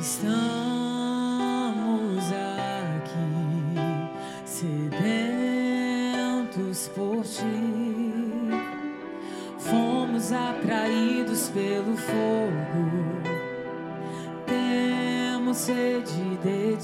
Estamos aqui sedentos por ti. Fomos atraídos pelo fogo. Temos sede de ti.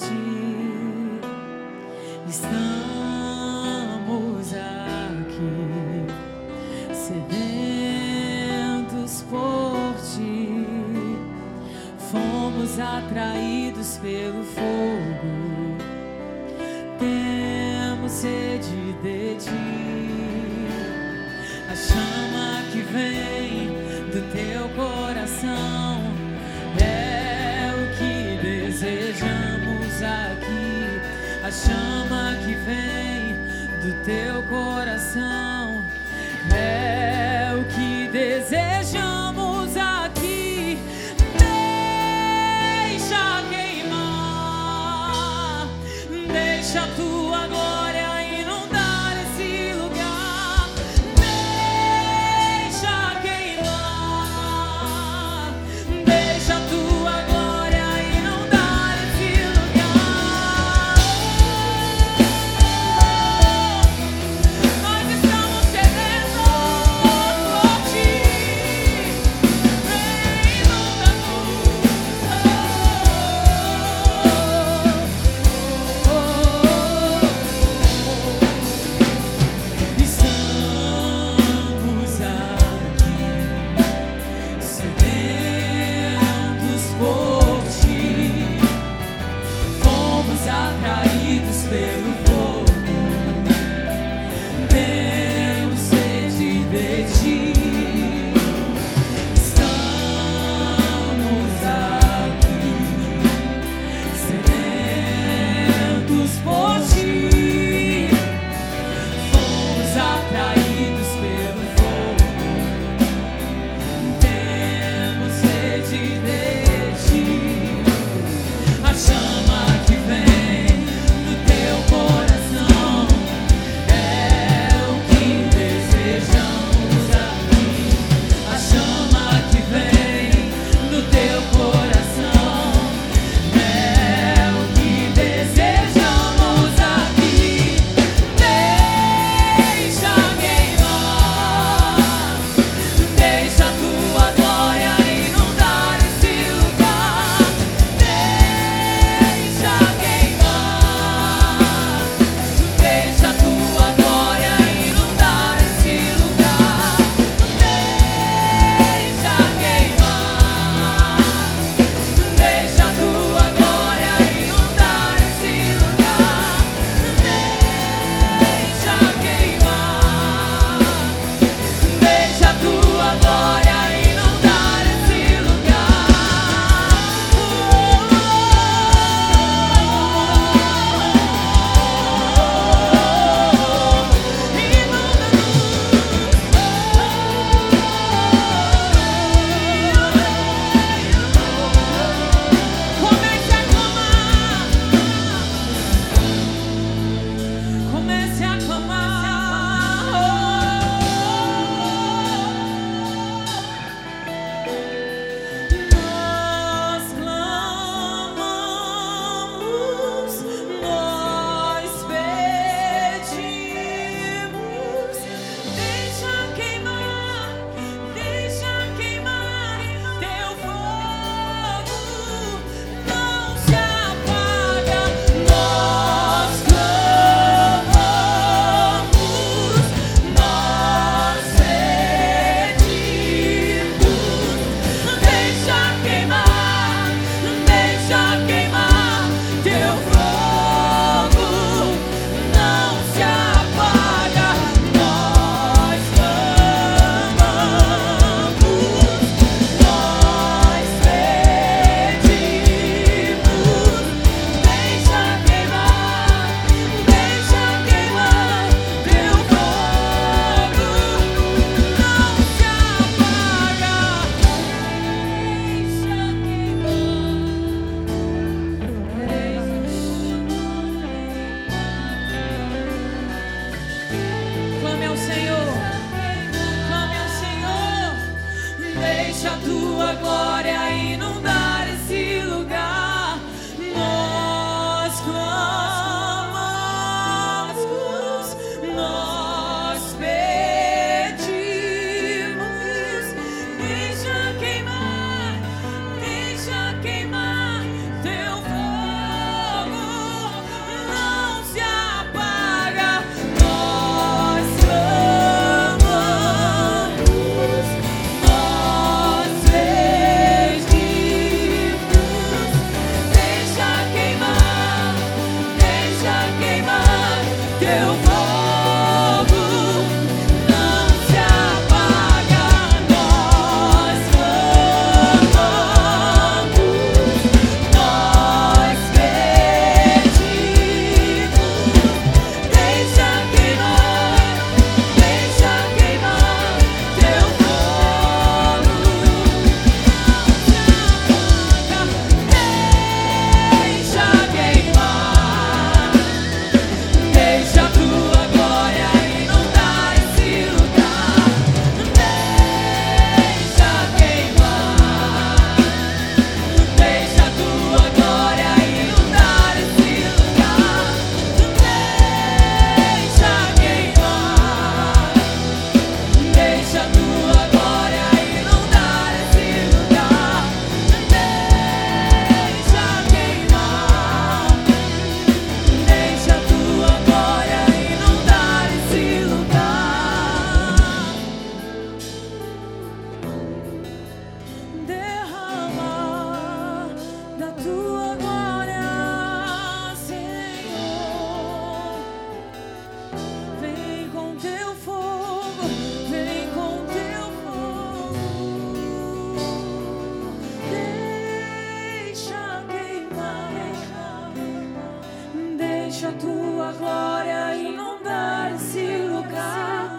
Deixa a tua glória inundar esse lugar.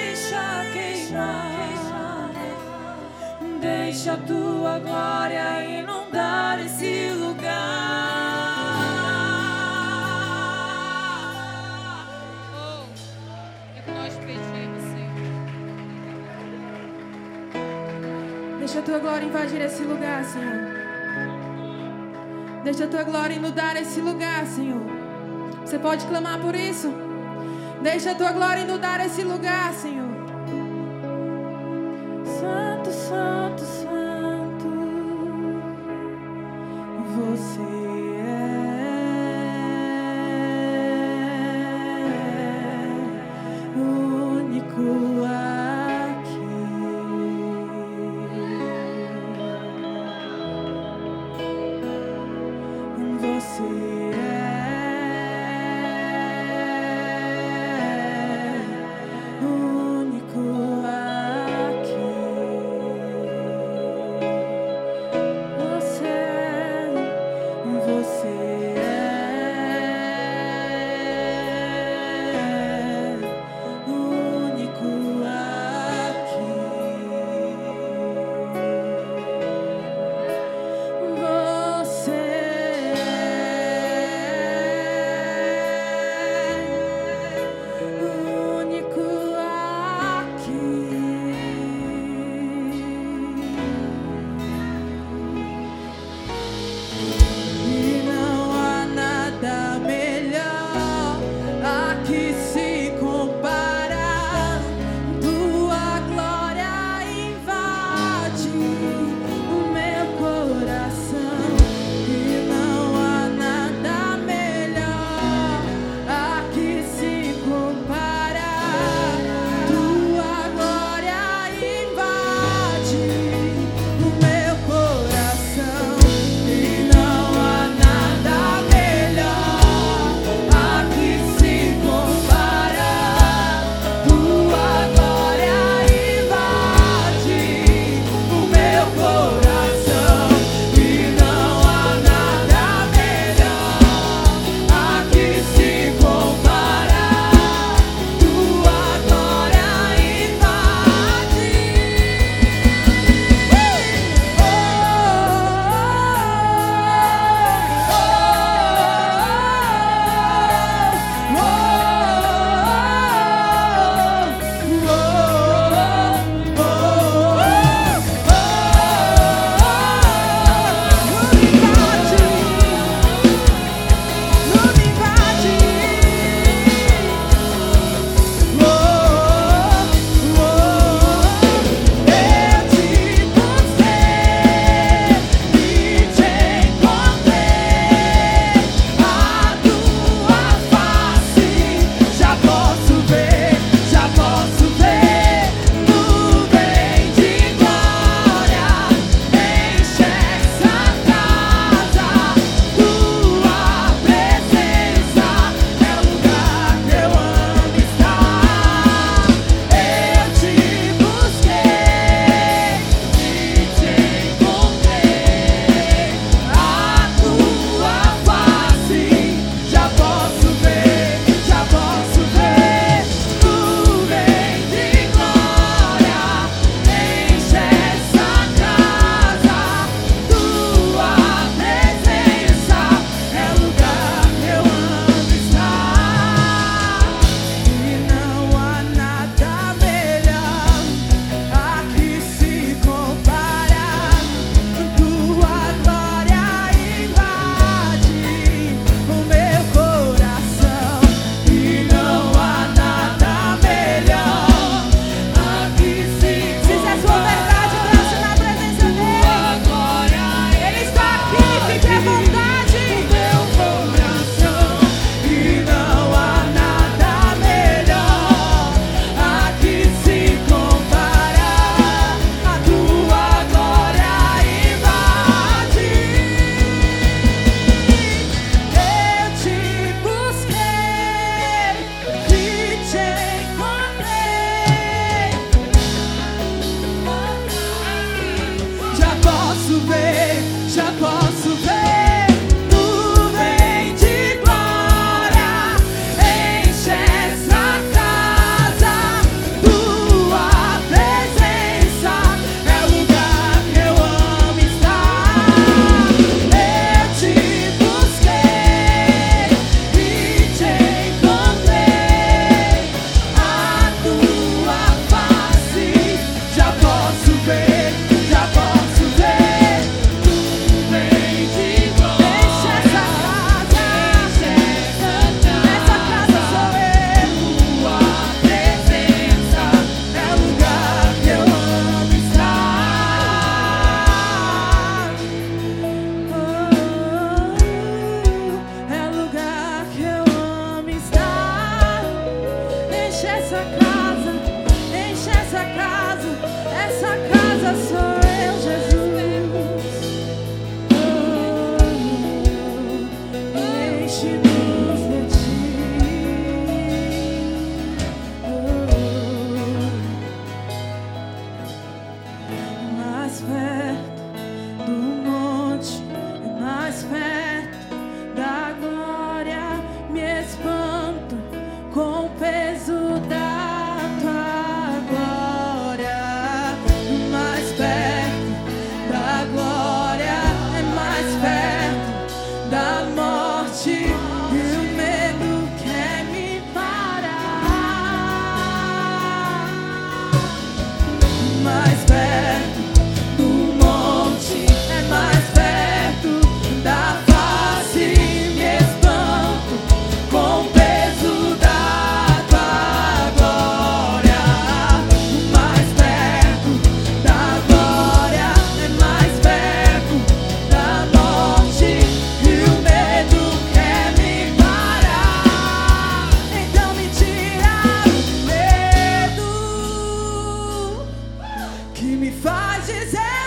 Deixa queimar. Deixa a tua glória inundar esse lugar. Oh, que nós Senhor. Deixa a tua glória invadir esse lugar, Senhor. Deixa a tua glória inundar esse lugar, Senhor. Você pode clamar por isso? Deixa a tua glória inundar esse lugar, Senhor. Santo, Santo. Aqui. me faz dizer.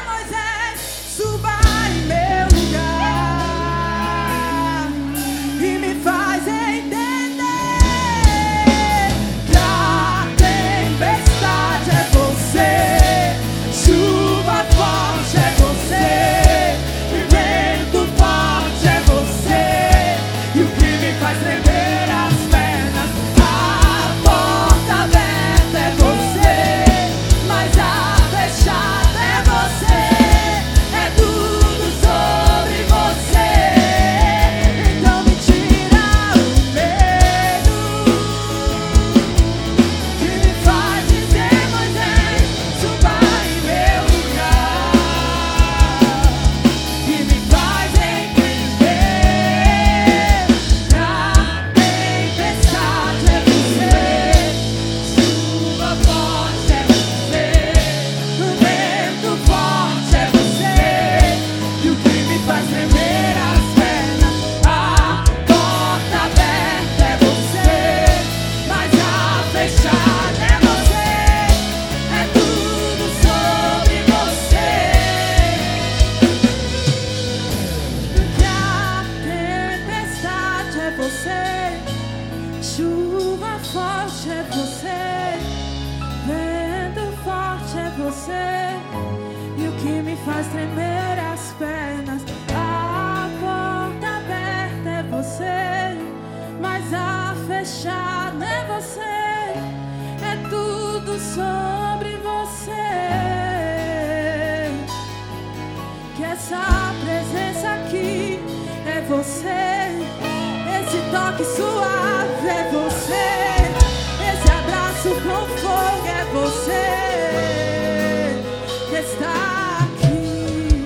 está aqui.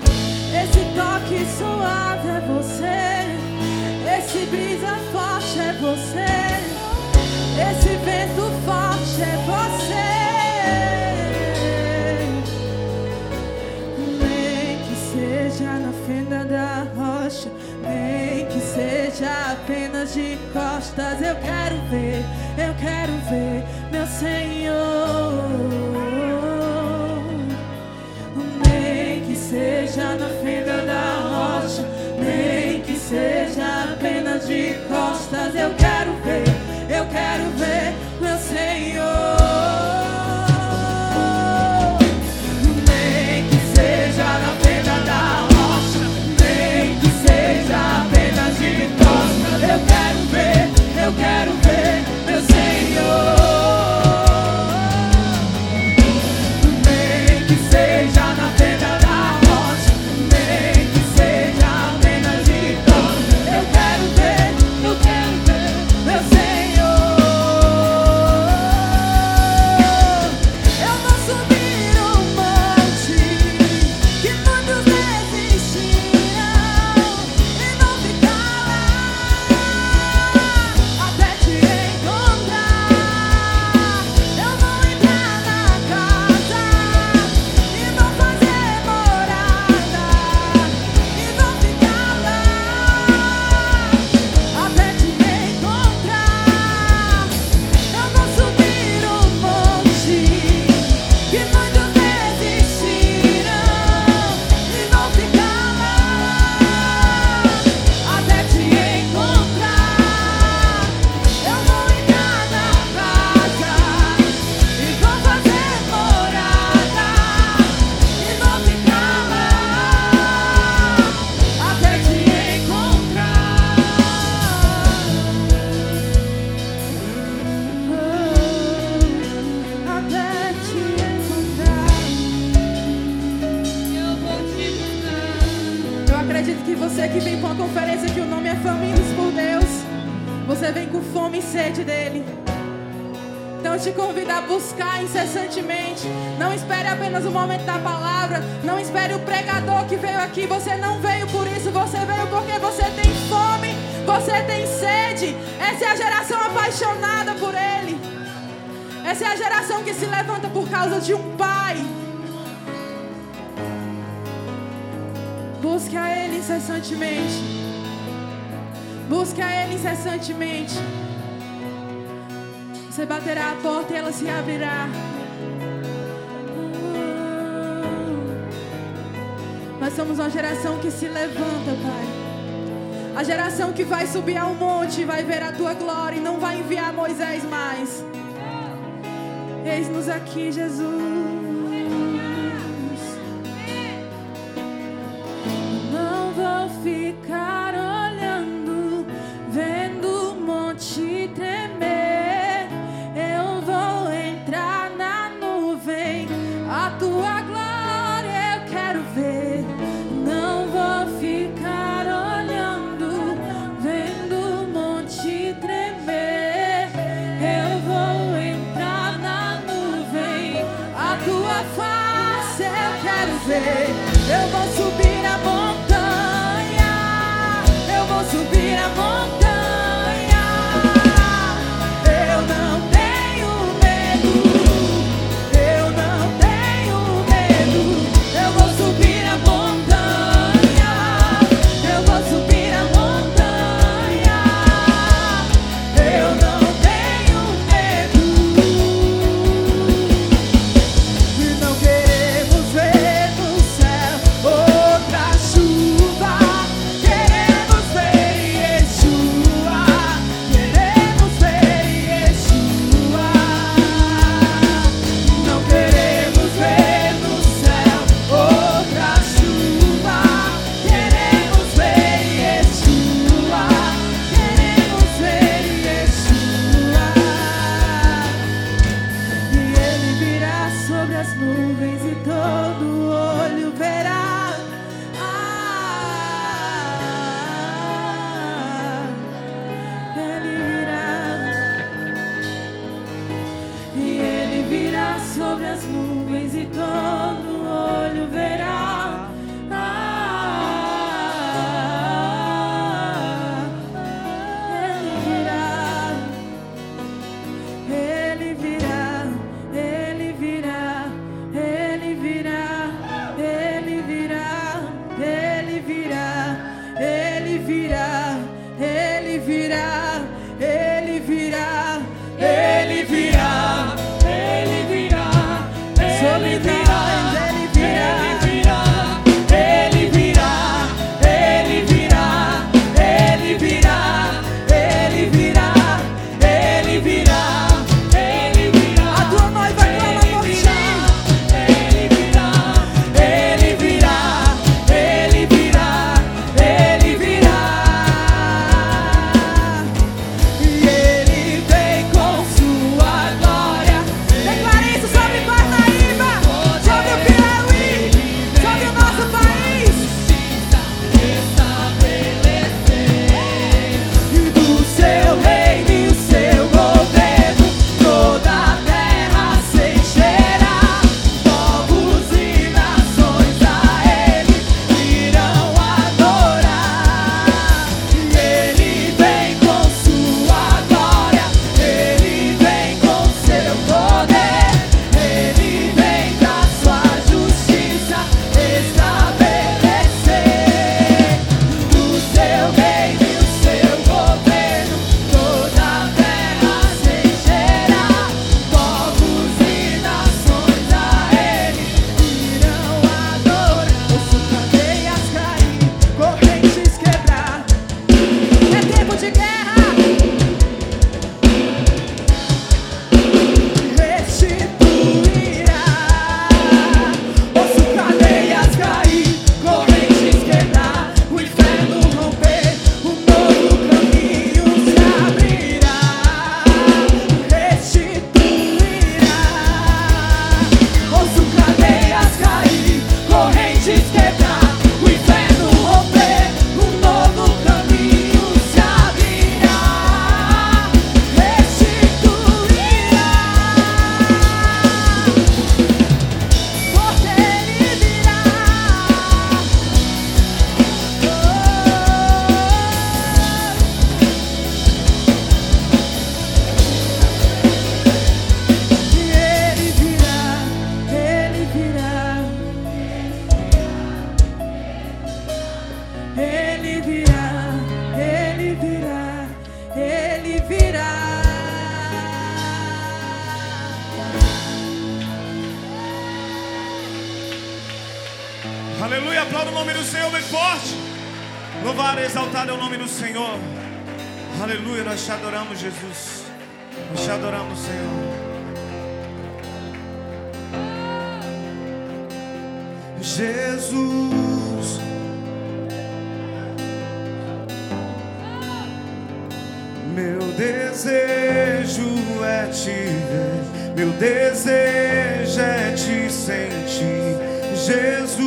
Esse toque suave é você. Esse brisa forte é você. Esse vento forte é você. Nem que seja na fenda da rocha. Nem que seja apenas de costas. Eu quero ver, eu quero ver, meu Senhor. seja na incessantemente. Não espere apenas o momento da palavra. Não espere o pregador que veio aqui. Você não veio por isso. Você veio porque você tem fome. Você tem sede. Essa é a geração apaixonada por Ele. Essa é a geração que se levanta por causa de um pai. Busque a Ele incessantemente. Busque a Ele incessantemente. Você baterá a porta e ela se abrirá. Nós somos uma geração que se levanta, Pai. A geração que vai subir ao monte vai ver a tua glória e não vai enviar Moisés mais. Eis-nos aqui, Jesus. Nós te adoramos, Senhor. Jesus. Meu desejo é te ver, meu desejo é te sentir, Jesus.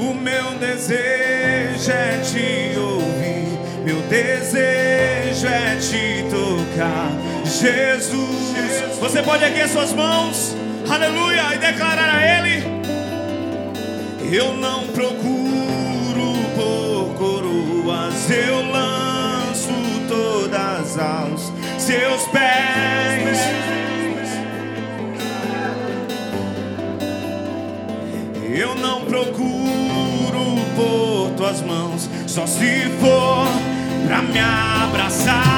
O meu desejo é te ouvir, meu desejo é te tocar, Jesus. Você pode erguer suas mãos, aleluia, e declarar a Ele. Eu não procuro por coroas, eu lanço todas aos seus pés. Eu não procuro tuas mãos, só se for pra me abraçar.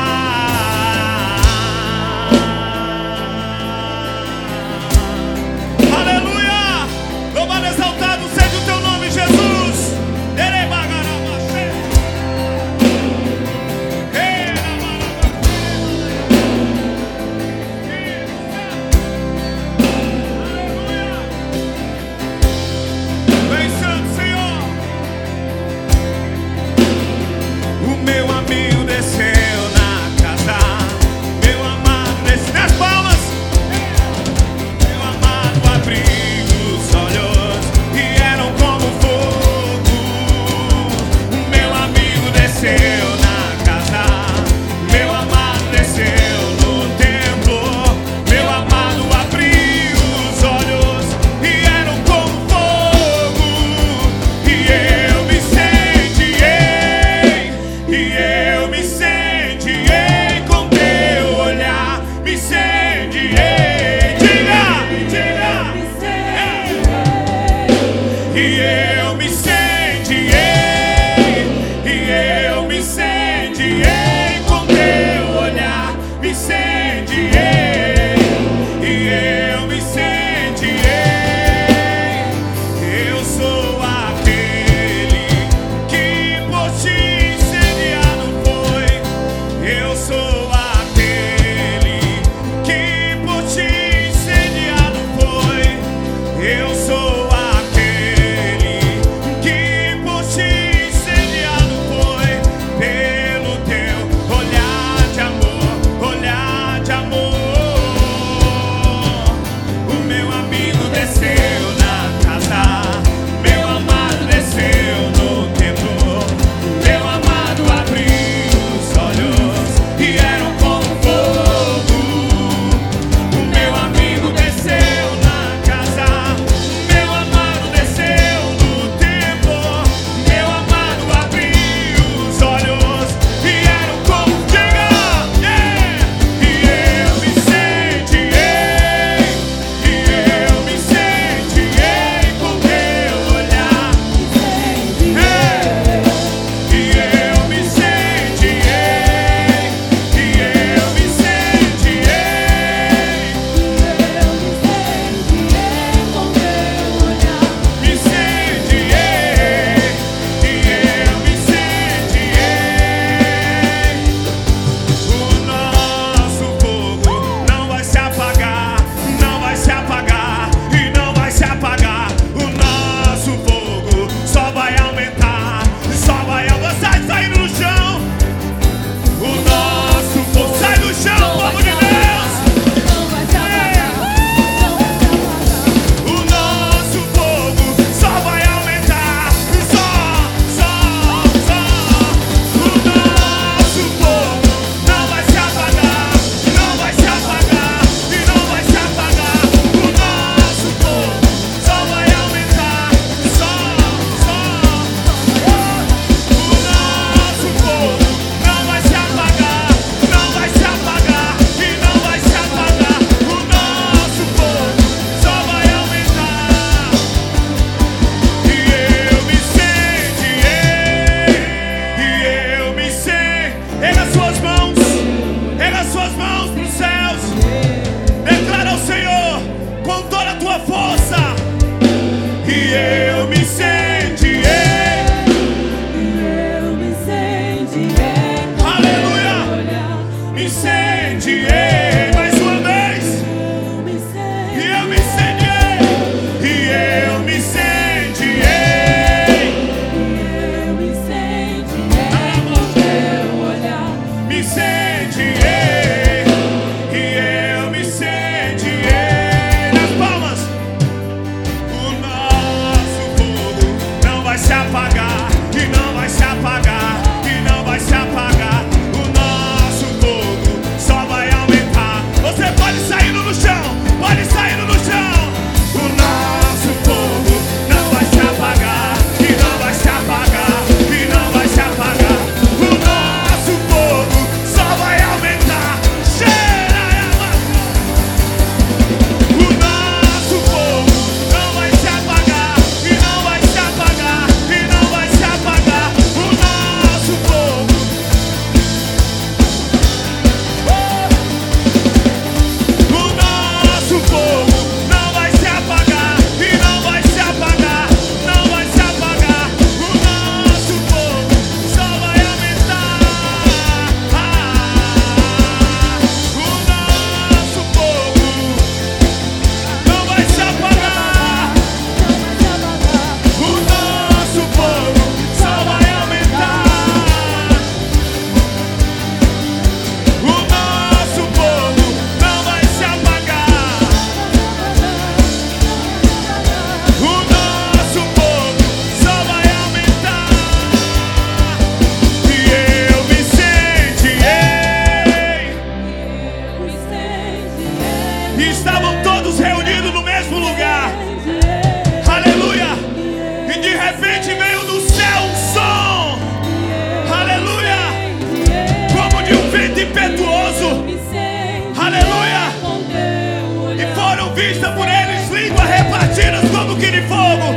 Por eles línguas repartidas como que de fogo.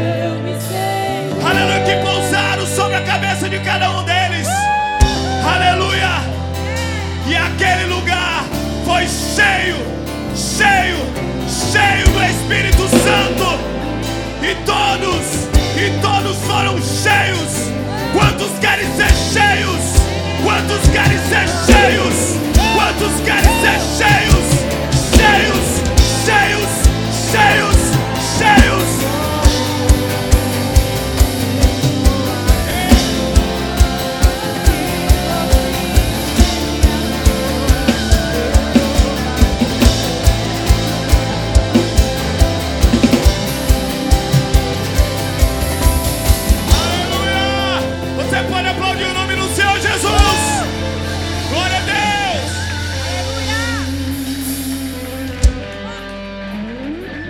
Aleluia, que pousaram sobre a cabeça de cada um deles. Aleluia. E aquele lugar foi cheio, cheio, cheio do Espírito Santo. E todos, e todos foram cheios. Quantos querem ser cheios? Quantos querem ser cheios? Quantos querem ser cheios? Cheios cheios, cheios.